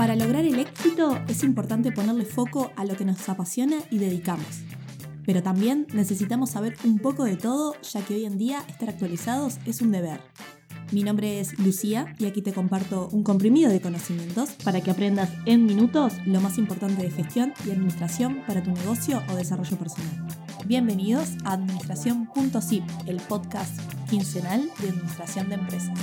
Para lograr el éxito es importante ponerle foco a lo que nos apasiona y dedicamos. Pero también necesitamos saber un poco de todo, ya que hoy en día estar actualizados es un deber. Mi nombre es Lucía y aquí te comparto un comprimido de conocimientos para que aprendas en minutos lo más importante de gestión y administración para tu negocio o desarrollo personal. Bienvenidos a Administración.zip, el podcast quincenal de administración de empresas.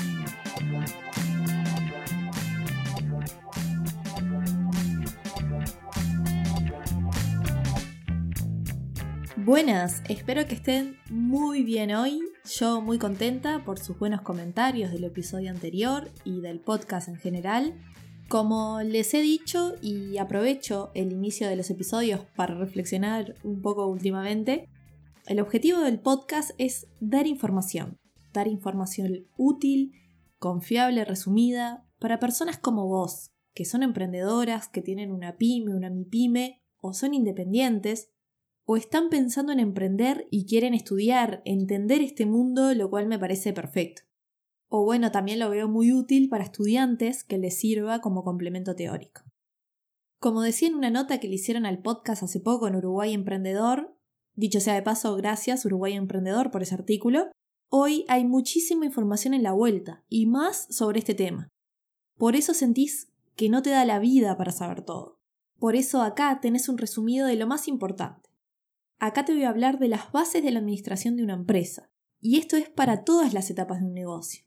Buenas, espero que estén muy bien hoy. Yo muy contenta por sus buenos comentarios del episodio anterior y del podcast en general. Como les he dicho y aprovecho el inicio de los episodios para reflexionar un poco últimamente, el objetivo del podcast es dar información, dar información útil, confiable, resumida, para personas como vos, que son emprendedoras, que tienen una pyme, una mipyme o son independientes o están pensando en emprender y quieren estudiar, entender este mundo, lo cual me parece perfecto. O bueno, también lo veo muy útil para estudiantes que les sirva como complemento teórico. Como decía en una nota que le hicieron al podcast hace poco en Uruguay Emprendedor, dicho sea de paso, gracias Uruguay Emprendedor por ese artículo, hoy hay muchísima información en la vuelta, y más sobre este tema. Por eso sentís que no te da la vida para saber todo. Por eso acá tenés un resumido de lo más importante. Acá te voy a hablar de las bases de la administración de una empresa. Y esto es para todas las etapas de un negocio.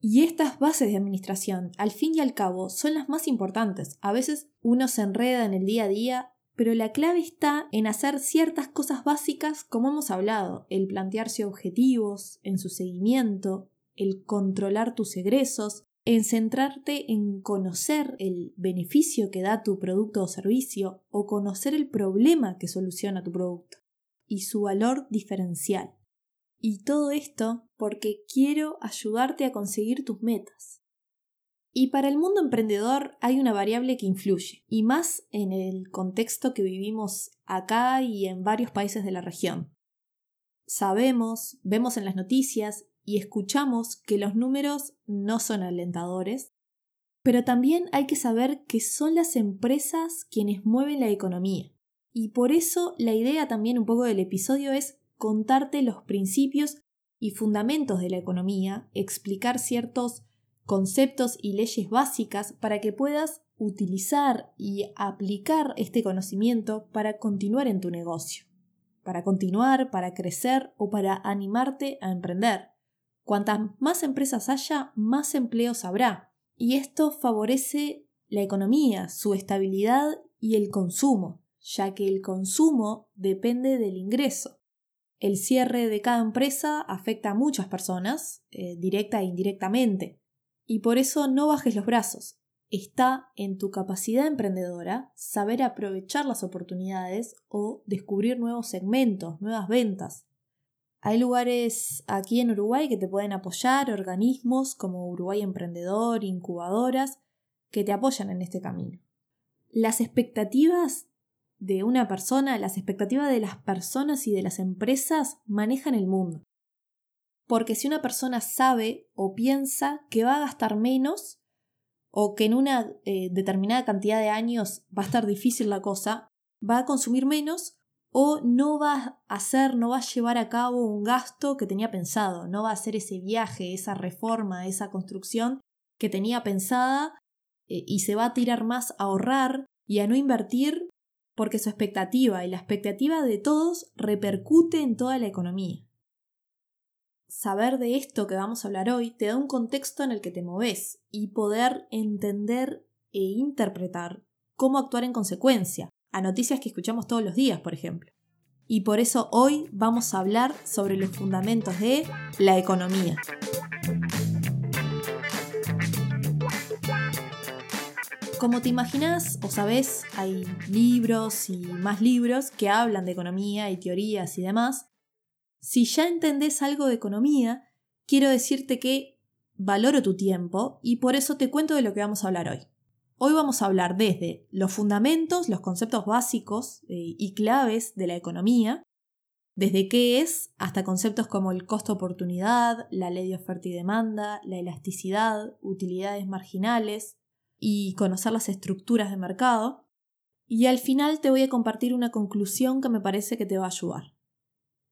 Y estas bases de administración, al fin y al cabo, son las más importantes. A veces uno se enreda en el día a día, pero la clave está en hacer ciertas cosas básicas como hemos hablado, el plantearse objetivos, en su seguimiento, el controlar tus egresos, en centrarte en conocer el beneficio que da tu producto o servicio o conocer el problema que soluciona tu producto y su valor diferencial. Y todo esto porque quiero ayudarte a conseguir tus metas. Y para el mundo emprendedor hay una variable que influye, y más en el contexto que vivimos acá y en varios países de la región. Sabemos, vemos en las noticias y escuchamos que los números no son alentadores, pero también hay que saber que son las empresas quienes mueven la economía. Y por eso la idea también un poco del episodio es contarte los principios y fundamentos de la economía, explicar ciertos conceptos y leyes básicas para que puedas utilizar y aplicar este conocimiento para continuar en tu negocio, para continuar, para crecer o para animarte a emprender. Cuantas más empresas haya, más empleos habrá. Y esto favorece la economía, su estabilidad y el consumo ya que el consumo depende del ingreso. El cierre de cada empresa afecta a muchas personas, eh, directa e indirectamente, y por eso no bajes los brazos. Está en tu capacidad emprendedora saber aprovechar las oportunidades o descubrir nuevos segmentos, nuevas ventas. Hay lugares aquí en Uruguay que te pueden apoyar, organismos como Uruguay Emprendedor, incubadoras, que te apoyan en este camino. Las expectativas de una persona, las expectativas de las personas y de las empresas manejan el mundo. Porque si una persona sabe o piensa que va a gastar menos o que en una eh, determinada cantidad de años va a estar difícil la cosa, va a consumir menos o no va a hacer, no va a llevar a cabo un gasto que tenía pensado, no va a hacer ese viaje, esa reforma, esa construcción que tenía pensada eh, y se va a tirar más a ahorrar y a no invertir porque su expectativa y la expectativa de todos repercute en toda la economía. Saber de esto que vamos a hablar hoy te da un contexto en el que te moves y poder entender e interpretar cómo actuar en consecuencia a noticias que escuchamos todos los días, por ejemplo. Y por eso hoy vamos a hablar sobre los fundamentos de la economía. Como te imaginas o sabes, hay libros y más libros que hablan de economía y teorías y demás. Si ya entendés algo de economía, quiero decirte que valoro tu tiempo y por eso te cuento de lo que vamos a hablar hoy. Hoy vamos a hablar desde los fundamentos, los conceptos básicos eh, y claves de la economía, desde qué es hasta conceptos como el costo-oportunidad, la ley de oferta y demanda, la elasticidad, utilidades marginales, y conocer las estructuras de mercado. Y al final te voy a compartir una conclusión que me parece que te va a ayudar.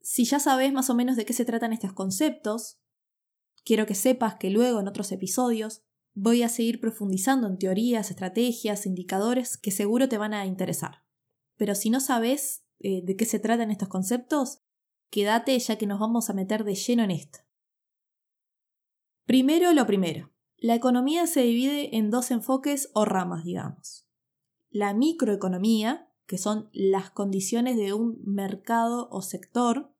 Si ya sabes más o menos de qué se tratan estos conceptos, quiero que sepas que luego en otros episodios voy a seguir profundizando en teorías, estrategias, indicadores que seguro te van a interesar. Pero si no sabes eh, de qué se tratan estos conceptos, quédate ya que nos vamos a meter de lleno en esto. Primero lo primero. La economía se divide en dos enfoques o ramas, digamos. La microeconomía, que son las condiciones de un mercado o sector,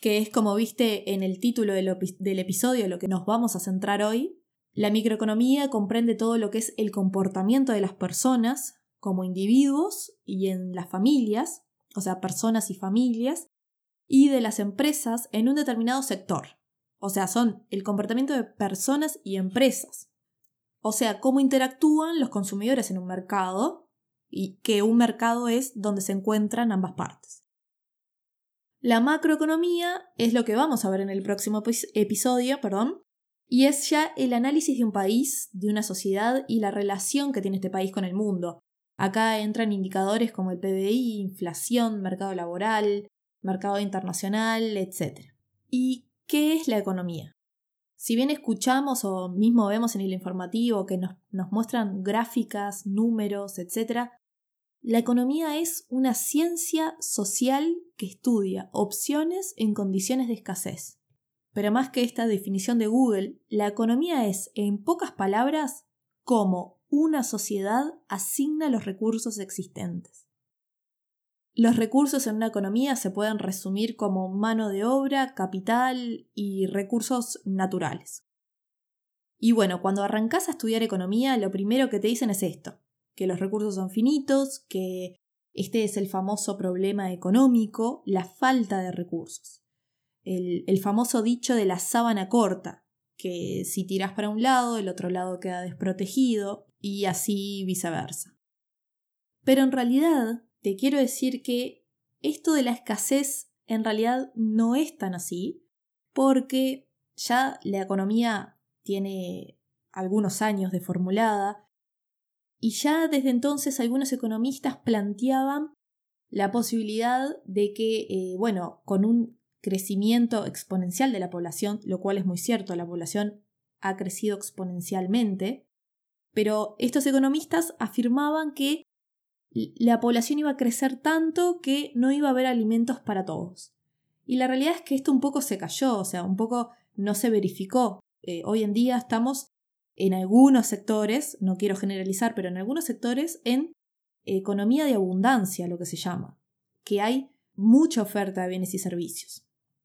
que es como viste en el título del, del episodio lo que nos vamos a centrar hoy. La microeconomía comprende todo lo que es el comportamiento de las personas como individuos y en las familias, o sea, personas y familias, y de las empresas en un determinado sector. O sea, son el comportamiento de personas y empresas. O sea, cómo interactúan los consumidores en un mercado y que un mercado es donde se encuentran ambas partes. La macroeconomía es lo que vamos a ver en el próximo episodio, perdón, y es ya el análisis de un país, de una sociedad y la relación que tiene este país con el mundo, Acá entran indicadores como el PBI, inflación, mercado laboral, mercado internacional, etc. ¿Y qué es la economía? Si bien escuchamos o mismo vemos en el informativo que nos, nos muestran gráficas, números, etc., la economía es una ciencia social que estudia opciones en condiciones de escasez. Pero más que esta definición de Google, la economía es, en pocas palabras, cómo una sociedad asigna los recursos existentes. Los recursos en una economía se pueden resumir como mano de obra, capital y recursos naturales. Y bueno, cuando arrancas a estudiar economía, lo primero que te dicen es esto, que los recursos son finitos, que este es el famoso problema económico, la falta de recursos. El, el famoso dicho de la sábana corta, que si tiras para un lado, el otro lado queda desprotegido, y así viceversa. Pero en realidad te quiero decir que esto de la escasez en realidad no es tan así, porque ya la economía tiene algunos años de formulada, y ya desde entonces algunos economistas planteaban la posibilidad de que, eh, bueno, con un crecimiento exponencial de la población, lo cual es muy cierto, la población ha crecido exponencialmente, pero estos economistas afirmaban que la población iba a crecer tanto que no iba a haber alimentos para todos. Y la realidad es que esto un poco se cayó, o sea, un poco no se verificó. Eh, hoy en día estamos en algunos sectores, no quiero generalizar, pero en algunos sectores en economía de abundancia, lo que se llama, que hay mucha oferta de bienes y servicios.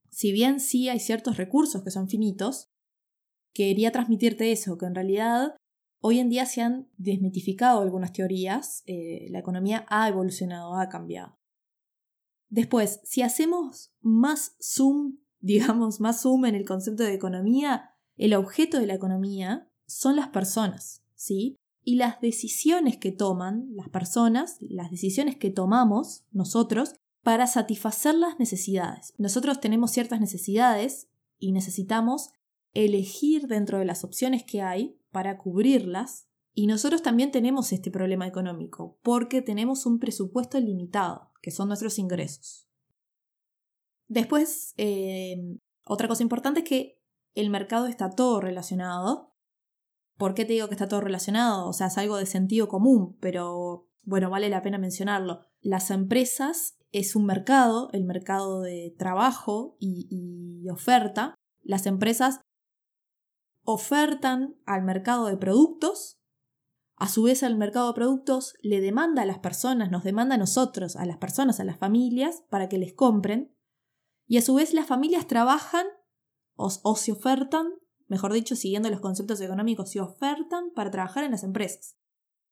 Si bien sí hay ciertos recursos que son finitos, quería transmitirte eso, que en realidad Hoy en día se han desmitificado algunas teorías, eh, la economía ha evolucionado, ha cambiado. Después, si hacemos más zoom, digamos, más zoom en el concepto de economía, el objeto de la economía son las personas, ¿sí? Y las decisiones que toman las personas, las decisiones que tomamos nosotros para satisfacer las necesidades. Nosotros tenemos ciertas necesidades y necesitamos elegir dentro de las opciones que hay para cubrirlas. Y nosotros también tenemos este problema económico, porque tenemos un presupuesto limitado, que son nuestros ingresos. Después, eh, otra cosa importante es que el mercado está todo relacionado. ¿Por qué te digo que está todo relacionado? O sea, es algo de sentido común, pero bueno, vale la pena mencionarlo. Las empresas es un mercado, el mercado de trabajo y oferta. Las empresas ofertan al mercado de productos, a su vez el mercado de productos le demanda a las personas, nos demanda a nosotros, a las personas, a las familias, para que les compren, y a su vez las familias trabajan o, se ofertan, mejor dicho, siguiendo los conceptos económicos, se ofertan para trabajar en las empresas.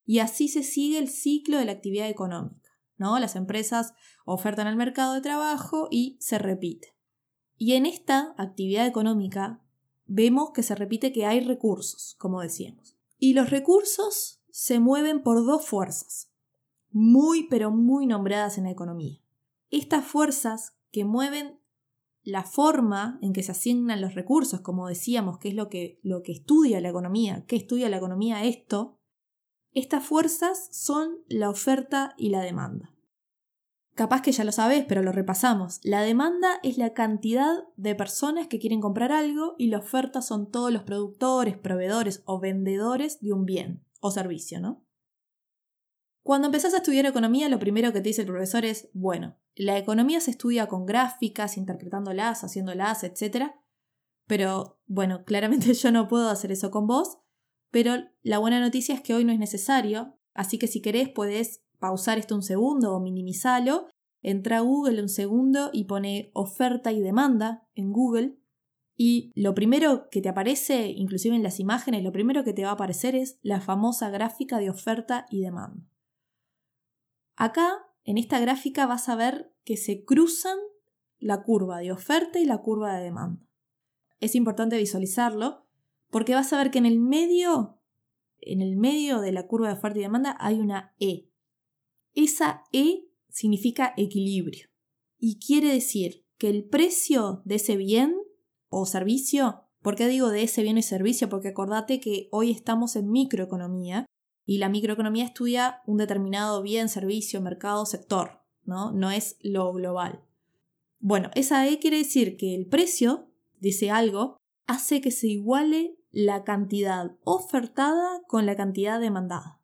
Y así se sigue el ciclo de la actividad económica. ¿no? Las empresas ofertan al mercado de trabajo y se repite. Y en esta actividad económica vemos que se repite que hay recursos, como decíamos. Y los recursos se mueven por dos fuerzas, muy pero muy nombradas en la economía. Estas fuerzas que mueven la forma en que se asignan los recursos, como decíamos, que es lo que, lo que estudia la economía, ¿qué estudia la economía esto? Estas fuerzas son la oferta y la demanda. Capaz que ya lo sabes, pero lo repasamos. La demanda es la cantidad de personas que quieren comprar algo y la oferta son todos los productores, proveedores o vendedores de un bien o servicio, ¿no? Cuando empezás a estudiar economía, lo primero que te dice el profesor es, bueno, la economía se estudia con gráficas, interpretándolas, haciéndolas, etc. Pero, bueno, claramente yo no puedo hacer eso con vos, pero la buena noticia es que hoy no es necesario, así que si querés podés pausar esto un segundo o minimizarlo, entra a Google un segundo y pone oferta y demanda en Google y lo primero que te aparece, inclusive en las imágenes, lo primero que te va a aparecer es la famosa gráfica de oferta y demanda. Acá, en esta gráfica, vas a ver que se cruzan la curva de oferta y la curva de demanda. Es importante visualizarlo porque vas a ver que en el medio, en el medio de la curva de oferta y demanda hay una E. Esa E significa equilibrio y quiere decir que el precio de ese bien o servicio, ¿por qué digo de ese bien y servicio? Porque acordate que hoy estamos en microeconomía y la microeconomía estudia un determinado bien, servicio, mercado, sector, ¿no? No es lo global. Bueno, esa E quiere decir que el precio de ese algo hace que se iguale la cantidad ofertada con la cantidad demandada.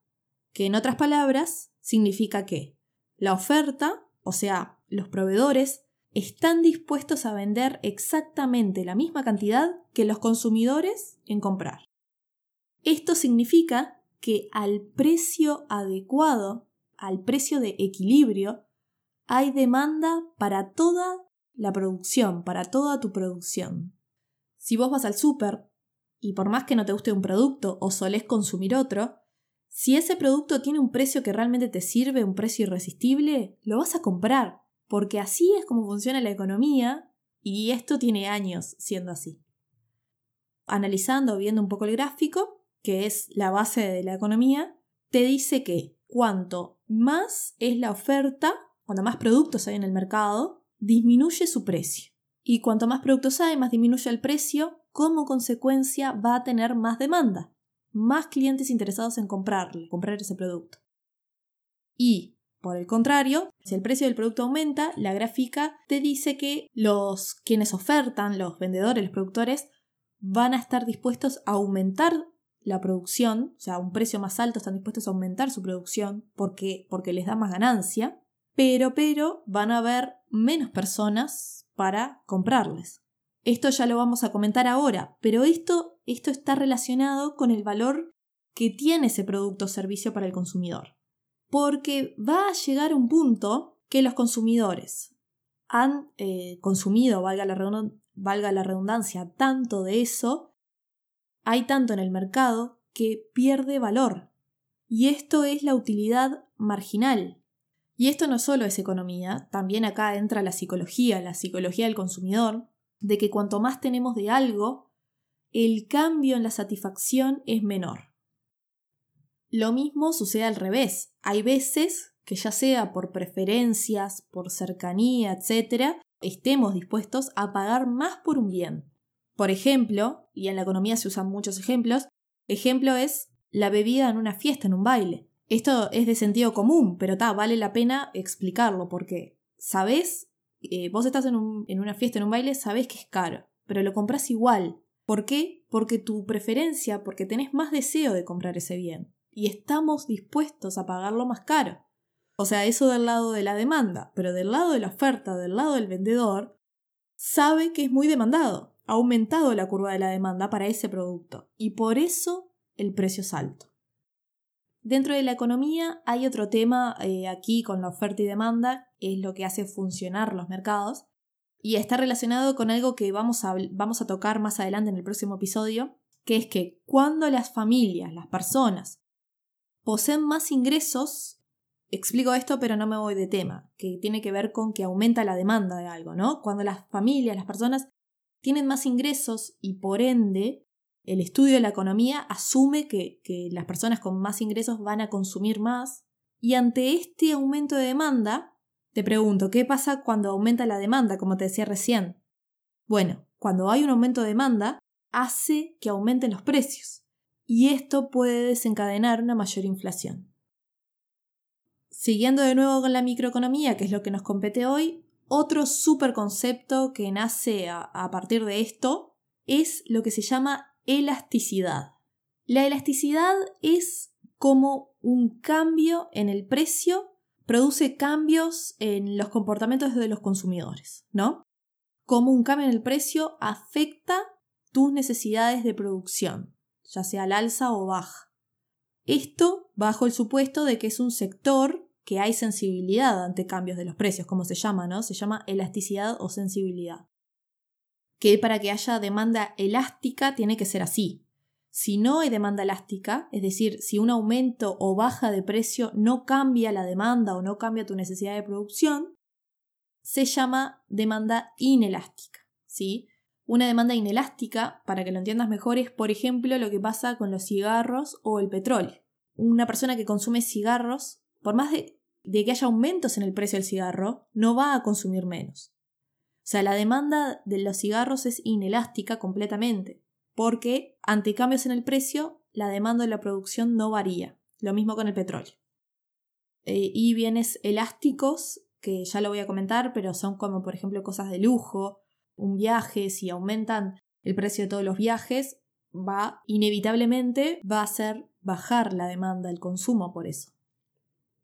Que en otras palabras significa que la oferta, o sea, los proveedores, están dispuestos a vender exactamente la misma cantidad que los consumidores en comprar. Esto significa que al precio adecuado, al precio de equilibrio, hay demanda para toda la producción, para toda tu producción. Si vos vas al súper y por más que no te guste un producto o solés consumir otro, si ese producto tiene un precio que realmente te sirve, un precio irresistible, lo vas a comprar, porque así es como funciona la economía y esto tiene años siendo así. Analizando, viendo un poco el gráfico, que es la base de la economía, te dice que cuanto más es la oferta, cuanto más productos hay en el mercado, disminuye su precio. Y cuanto más productos hay, más disminuye el precio, como consecuencia va a tener más demanda, más clientes interesados en comprarle, comprar ese producto. Y, por el contrario, si el precio del producto aumenta, la gráfica te dice que los quienes ofertan, los vendedores, los productores, van a estar dispuestos a aumentar la producción, o sea, a un precio más alto están dispuestos a aumentar su producción porque, porque les da más ganancia, pero, pero van a haber menos personas para comprarles. Esto ya lo vamos a comentar ahora, pero esto, esto está relacionado con el valor que tiene ese producto o servicio para el consumidor. Porque va a llegar un punto que los consumidores han eh, consumido, valga la, valga la redundancia, tanto de eso, hay tanto en el mercado que pierde valor. Y esto es la utilidad marginal. Y esto no solo es economía, también acá entra la psicología, la psicología del consumidor, de que cuanto más tenemos de algo, el cambio en la satisfacción es menor. Lo mismo sucede al revés. Hay veces que ya sea por preferencias, por cercanía, etc., estemos dispuestos a pagar más por un bien. Por ejemplo, y en la economía se usan muchos ejemplos, ejemplo es la bebida en una fiesta, en un baile. Esto es de sentido común, pero ta, vale la pena explicarlo porque sabes eh, vos estás en, una fiesta, en un baile, sabés que es caro, pero lo compras igual. ¿Por qué? Porque tu preferencia, porque tenés más deseo de comprar ese bien. Y estamos dispuestos a pagarlo más caro. O sea, eso del lado de la demanda, pero del lado de la oferta, del lado del vendedor, sabe que es muy demandado. Ha aumentado la curva de la demanda para ese producto. Y por eso el precio es alto. Dentro de la economía hay otro tema eh, aquí con la oferta y demanda, es lo que hace funcionar los mercados, y está relacionado con algo que vamos a, vamos a tocar más adelante en el próximo episodio, que es que cuando las familias, las personas, poseen más ingresos, explico esto pero no me voy de tema, que tiene que ver con que aumenta la demanda de algo, ¿no? Cuando las familias, las personas tienen más ingresos y por ende el estudio de la economía asume que, las personas con más ingresos van a consumir más y ante este aumento de demanda, te pregunto, ¿qué pasa cuando aumenta la demanda, como te decía recién? Bueno, cuando hay un aumento de demanda, hace que aumenten los precios. y esto puede desencadenar una mayor inflación. Siguiendo de nuevo con la microeconomía, que es lo que nos compete hoy, otro superconcepto que nace a, a partir de esto es lo que se llama elasticidad. La elasticidad es como un cambio en el precio produce cambios en los comportamientos de los consumidores, ¿no? Como un cambio en el precio afecta tus necesidades de producción, ya sea al alza o baja. Esto bajo el supuesto de que es un sector que hay sensibilidad ante cambios de los precios, como se llama, ¿no? Se llama elasticidad o sensibilidad. Que para que haya demanda elástica tiene que ser así. Si no hay demanda elástica, es decir, si un aumento o baja de precio no cambia la demanda o no cambia tu necesidad de producción, se llama demanda inelástica. ¿sí? Una demanda inelástica, para que lo entiendas mejor, es por ejemplo lo que pasa con los cigarros o el petróleo. Una persona que consume cigarros, por más de, de que haya aumentos en el precio del cigarro, no va a consumir menos. O sea, la demanda de los cigarros es inelástica completamente porque ante cambios en el precio, la demanda de la producción no varía. Lo mismo con el petróleo. Eh, y bienes elásticos, que ya lo voy a comentar, pero son como por ejemplo cosas de lujo, un viaje, si aumentan el precio de todos los viajes, va inevitablemente va a hacer bajar la demanda, el consumo por eso.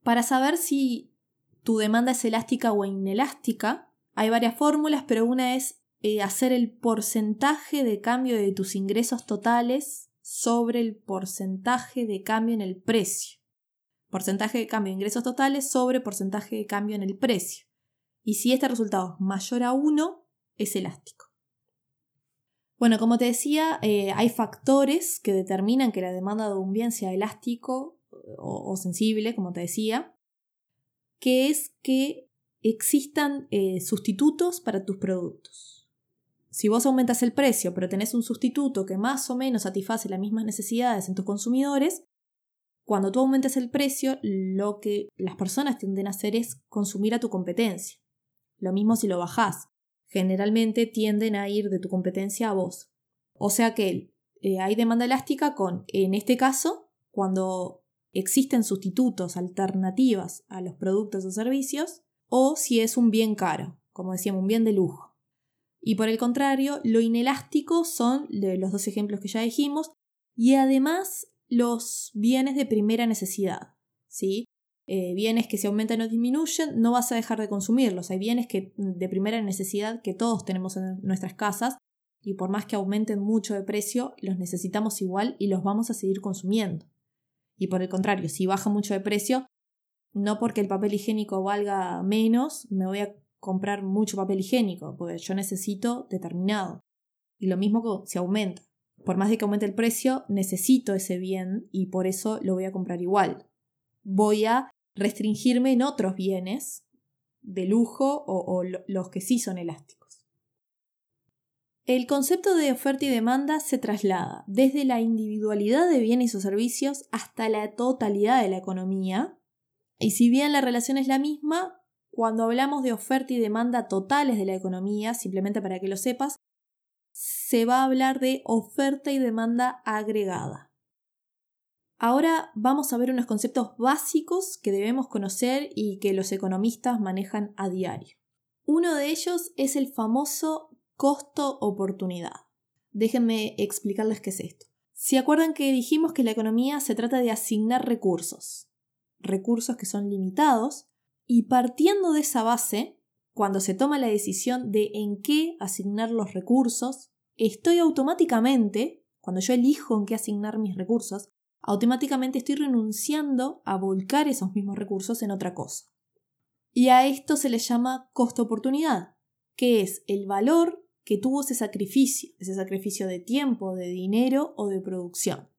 Para saber si tu demanda es elástica o inelástica, hay varias fórmulas, pero una es eh, hacer el porcentaje de cambio de tus ingresos totales sobre el porcentaje de cambio en el precio. Porcentaje de cambio de ingresos totales sobre porcentaje de cambio en el precio. Y si este resultado es mayor a 1, es elástico. Bueno, como te decía, eh, hay factores que determinan que la demanda de un bien sea elástico o, sensible, como te decía, que es que existan eh, sustitutos para tus productos. Si vos aumentas el precio, pero tenés un sustituto que más o menos satisface las mismas necesidades en tus consumidores, cuando tú aumentes el precio, lo que las personas tienden a hacer es consumir a tu competencia. Lo mismo si lo bajás. Generalmente tienden a ir de tu competencia a vos. O sea que eh, hay demanda elástica con, en este caso, cuando existen sustitutos, alternativas a los productos o servicios, o si es un bien caro, como decíamos, un bien de lujo. Y por el contrario, lo inelástico son los dos ejemplos que ya dijimos, y además los bienes de primera necesidad. ¿sí? Eh, bienes que si aumentan o disminuyen, no vas a dejar de consumirlos. Hay bienes que, de primera necesidad que todos tenemos en nuestras casas y por más que aumenten mucho de precio, los necesitamos igual y los vamos a seguir consumiendo. Y por el contrario, si baja mucho de precio, no porque el papel higiénico valga menos, me voy a comprar mucho papel higiénico, porque yo necesito determinado. Y lo mismo si aumenta. Por más de que aumente el precio, necesito ese bien y por eso lo voy a comprar igual. Voy a restringirme en otros bienes de lujo o, los que sí son elásticos. El concepto de oferta y demanda se traslada desde la individualidad de bienes o servicios hasta la totalidad de la economía, y si bien la relación es la misma, cuando hablamos de oferta y demanda totales de la economía, simplemente para que lo sepas, se va a hablar de oferta y demanda agregada. Ahora vamos a ver unos conceptos básicos que debemos conocer y que los economistas manejan a diario. Uno de ellos es el famoso costo-oportunidad. Déjenme explicarles qué es esto. ¿Se acuerdan que dijimos que la economía se trata de asignar recursos? Recursos que son limitados y partiendo de esa base, cuando se toma la decisión de en qué asignar los recursos, estoy automáticamente, cuando yo elijo en qué asignar mis recursos, automáticamente estoy renunciando a volcar esos mismos recursos en otra cosa. Y a esto se le llama costo-oportunidad, que es el valor que tuvo ese sacrificio, ese sacrificio de tiempo, de dinero o de producción.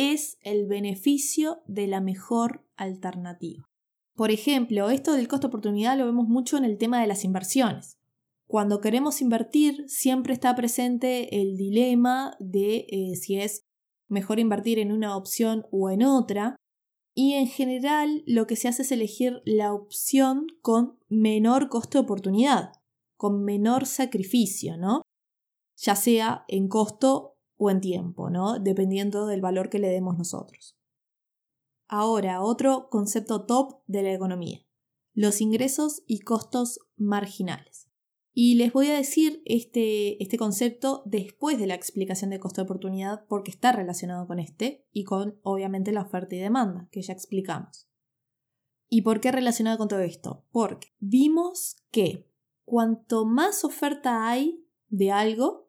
Es el beneficio de la mejor alternativa. Por ejemplo, esto del costo oportunidad lo vemos mucho en el tema de las inversiones. Cuando queremos invertir, siempre está presente el dilema de eh, si es mejor invertir en una opción o en otra. Y en general lo que se hace es elegir la opción con menor costo de oportunidad, con menor sacrificio, ¿no? Ya sea en costo o en tiempo, ¿no? Dependiendo del valor que le demos nosotros. Ahora, otro concepto top de la economía, los ingresos y costos marginales. Y les voy a decir este, este concepto después de la explicación de costo de oportunidad porque está relacionado con este y con obviamente la oferta y demanda que ya explicamos. ¿Y por qué relacionado con todo esto? Porque vimos que cuanto más oferta hay de algo,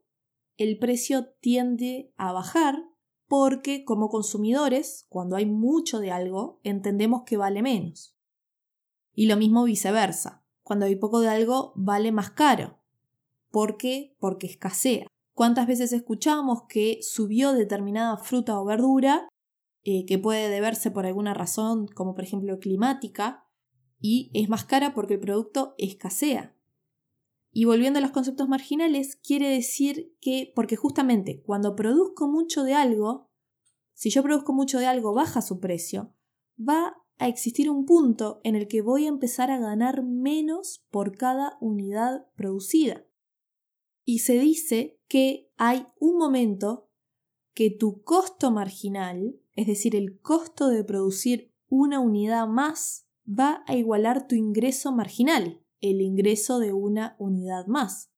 el precio tiende a bajar porque como consumidores, cuando hay mucho de algo, entendemos que vale menos. Y lo mismo viceversa. Cuando hay poco de algo, vale más caro. ¿Por qué? Porque escasea. ¿Cuántas veces escuchamos que subió determinada fruta o verdura, eh, que puede deberse por alguna razón, como por ejemplo climática, y es más cara porque el producto escasea? Y volviendo a los conceptos marginales, quiere decir que, porque justamente cuando produzco mucho de algo, si yo produzco mucho de algo baja su precio, va a existir un punto en el que voy a empezar a ganar menos por cada unidad producida. Y se dice que hay un momento que tu costo marginal, es decir, el costo de producir una unidad más, va a igualar tu ingreso marginal el ingreso de una unidad más.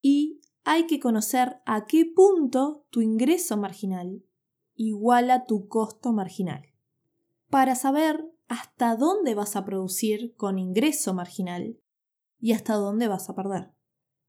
Y hay que conocer a qué punto tu ingreso marginal iguala tu costo marginal. Para saber hasta dónde vas a producir con ingreso marginal y hasta dónde vas a perder.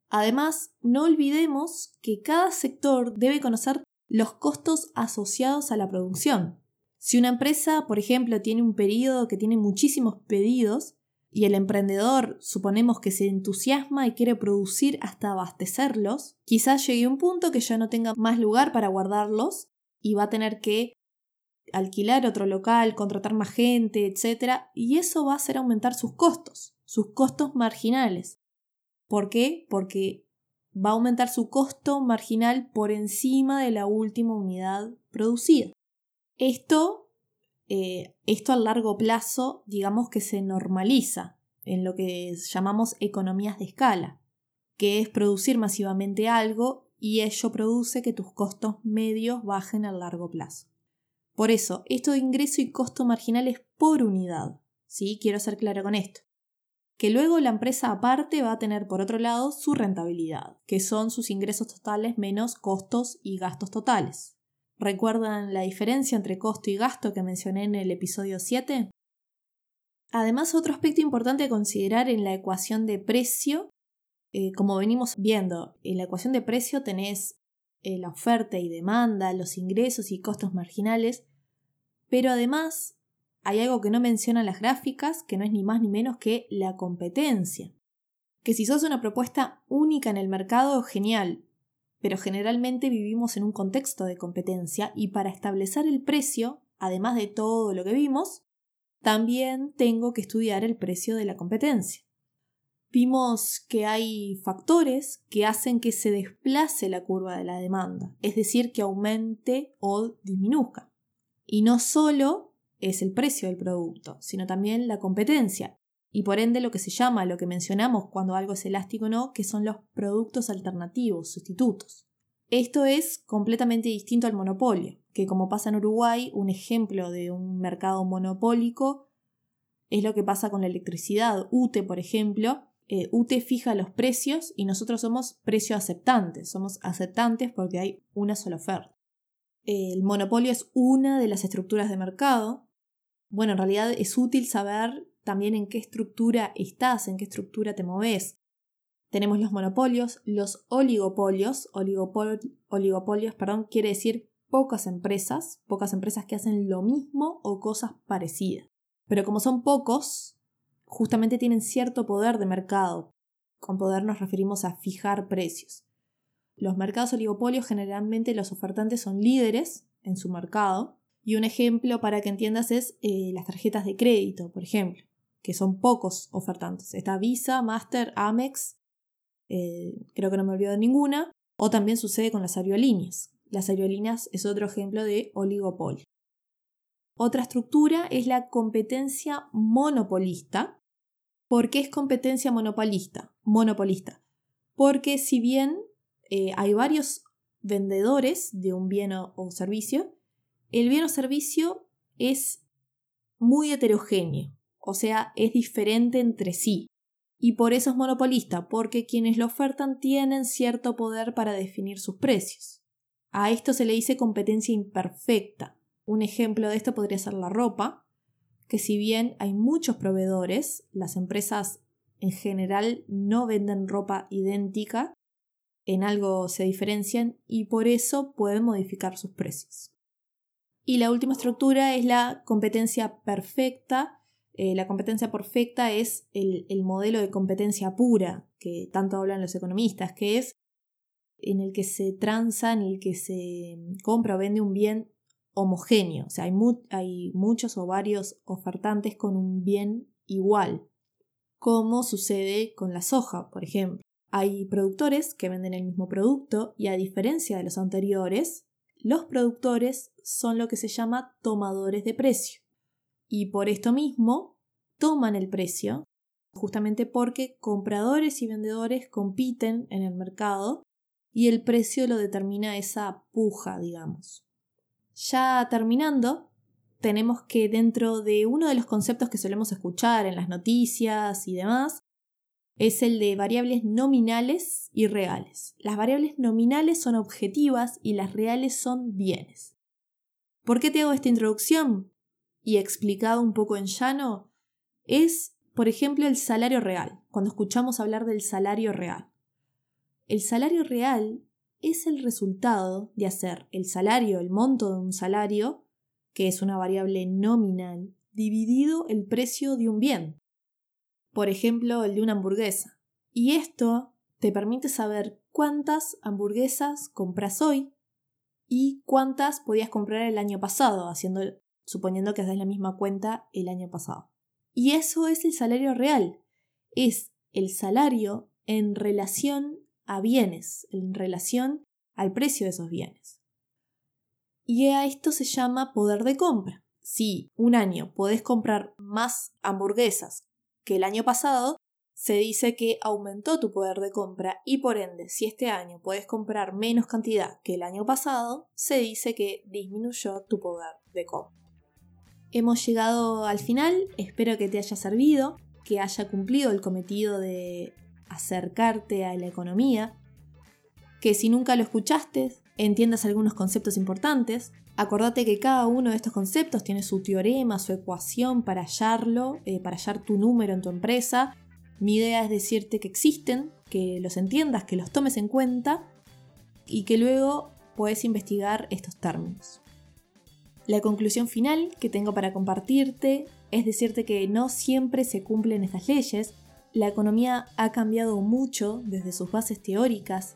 Además, no olvidemos que cada sector debe conocer los costos asociados a la producción. Si una empresa, por ejemplo, tiene un periodo que tiene muchísimos pedidos, y el emprendedor suponemos que se entusiasma y quiere producir hasta abastecerlos, quizás llegue un punto que ya no tenga más lugar para guardarlos y va a tener que alquilar otro local, contratar más gente, etc. Y eso va a hacer aumentar sus costos, sus costos marginales. ¿Por qué? Porque va a aumentar su costo marginal por encima de la última unidad producida. Esto eh, esto a largo plazo, digamos que se normaliza en lo que llamamos economías de escala, que es producir masivamente algo y ello produce que tus costos medios bajen a largo plazo. Por eso, esto de ingreso y costo marginal es por unidad. ¿sí? Quiero ser claro con esto. Que luego la empresa aparte va a tener por otro lado su rentabilidad, que son sus ingresos totales menos costos y gastos totales. ¿Recuerdan la diferencia entre costo y gasto que mencioné en el episodio 7? Además, otro aspecto importante a considerar en la ecuación de precio, eh, como venimos viendo, en la ecuación de precio tenés eh, la oferta y demanda, los ingresos y costos marginales, pero además hay algo que no mencionan las gráficas, que no es ni más ni menos que la competencia. Que si sos una propuesta única en el mercado, genial, pero generalmente vivimos en un contexto de competencia y para establecer el precio, además de todo lo que vimos, también tengo que estudiar el precio de la competencia. Vimos que hay factores que hacen que se desplace la curva de la demanda, es decir, que aumente o disminuzca. Y no solo es el precio del producto, sino también la competencia, y por ende lo que se llama, lo que mencionamos cuando algo es elástico o no, que son los productos alternativos, sustitutos. Esto es completamente distinto al monopolio, que como pasa en Uruguay, un ejemplo de un mercado monopólico es lo que pasa con la electricidad. UTE, por ejemplo, eh, UTE fija los precios y nosotros somos precio aceptantes, somos aceptantes porque hay una sola oferta. El monopolio es una de las estructuras de mercado. Bueno, en realidad es útil saber también en qué estructura estás, en qué estructura te moves. Tenemos los monopolios, los oligopolios, oligopolios, perdón, quiere decir pocas empresas, pocas empresas que hacen lo mismo o cosas parecidas. Pero como son pocos, justamente tienen cierto poder de mercado. Con poder nos referimos a fijar precios. Los mercados oligopolios generalmente los ofertantes son líderes en su mercado. Y un ejemplo para que entiendas es eh, las tarjetas de crédito, por ejemplo que son pocos ofertantes. Está Visa, Master, Amex, eh, creo que no me olvido de ninguna, o también sucede con las aerolíneas. Las aerolíneas es otro ejemplo de oligopolio. Otra estructura es la competencia monopolista. ¿Por qué es competencia monopolista? Monopolista. Porque si bien eh, hay varios vendedores de un bien o, servicio, el bien o servicio es muy heterogéneo, o sea, es diferente entre sí. Y por eso es monopolista, porque quienes lo ofertan tienen cierto poder para definir sus precios. A esto se le dice competencia imperfecta. Un ejemplo de esto podría ser la ropa, que si bien hay muchos proveedores, las empresas en general no venden ropa idéntica, en algo se diferencian y por eso pueden modificar sus precios. Y la última estructura es la competencia perfecta. Eh, la competencia perfecta es el, el modelo de competencia pura que tanto hablan los economistas, que es en el que se transa, en el que se compra o vende un bien homogéneo. O sea, hay, hay, muchos o varios ofertantes con un bien igual, como sucede con la soja, por ejemplo. Hay productores que venden el mismo producto y a diferencia de los anteriores, los productores son lo que se llama tomadores de precio. Y por esto mismo toman el precio, justamente porque compradores y vendedores compiten en el mercado y el precio lo determina esa puja, digamos. Ya terminando, tenemos que dentro de uno de los conceptos que solemos escuchar en las noticias y demás, es el de variables nominales y reales. Las variables nominales son objetivas y las reales son bienes. ¿Por qué te hago esta introducción? Y explicado un poco en llano, es, por ejemplo, el salario real, cuando escuchamos hablar del salario real. El salario real es el resultado de hacer el salario, el monto de un salario, que es una variable nominal, dividido el precio de un bien por ejemplo el de una hamburguesa. Y esto te permite saber cuántas hamburguesas compras hoy y cuántas podías comprar el año pasado, haciendo, suponiendo que haces la misma cuenta el año pasado. Y eso es el salario real. Es el salario en relación a bienes, en relación al precio de esos bienes. Y a esto se llama poder de compra. Si un año podés comprar más hamburguesas que el año pasado, se dice que aumentó tu poder de compra y por ende, si este año puedes comprar menos cantidad que el año pasado, se dice que disminuyó tu poder de compra. Hemos llegado al final, espero que te haya servido, que haya cumplido el cometido de acercarte a la economía, que si nunca lo escuchaste, entiendas algunos conceptos importantes, Acordate que cada uno de estos conceptos tiene su teorema, su ecuación para hallarlo, eh, para hallar tu número en tu empresa. Mi idea es decirte que existen, que los entiendas, que los tomes en cuenta y que luego puedes investigar estos términos. La conclusión final que tengo para compartirte es decirte que no siempre se cumplen estas leyes. La economía ha cambiado mucho desde sus bases teóricas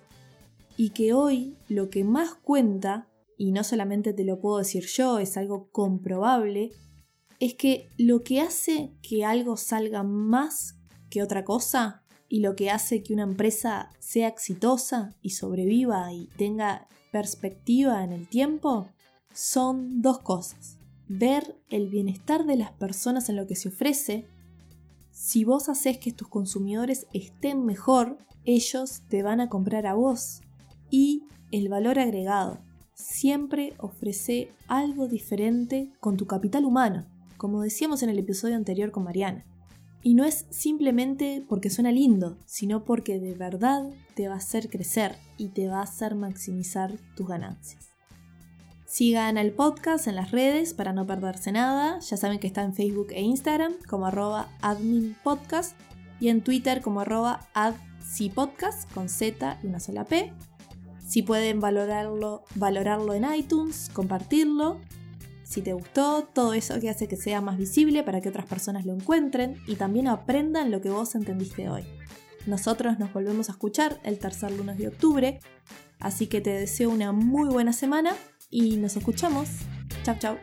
y que hoy lo que más cuenta y no solamente te lo puedo decir yo, es algo comprobable, es que lo que hace que algo salga más que otra cosa y lo que hace que una empresa sea exitosa y sobreviva y tenga perspectiva en el tiempo son dos cosas. Ver el bienestar de las personas en lo que se ofrece. Si vos haces que tus consumidores estén mejor, ellos te van a comprar a vos. Y el valor agregado siempre ofrece algo diferente con tu capital humano, como decíamos en el episodio anterior con Mariana. Y no es simplemente porque suena lindo, sino porque de verdad te va a hacer crecer y te va a hacer maximizar tus ganancias. Sigan el podcast en las redes para no perderse nada. Ya saben que está en Facebook e Instagram como arroba adminpodcast y en Twitter como arroba adcpodcast con Z y una sola P. Si pueden valorarlo, valorarlo en iTunes, compartirlo. Si te gustó, todo eso que hace que sea más visible para que otras personas lo encuentren y también aprendan lo que vos entendiste hoy. Nosotros nos volvemos a escuchar el tercer lunes de octubre, así que te deseo una muy buena semana y nos escuchamos. Chao, chao.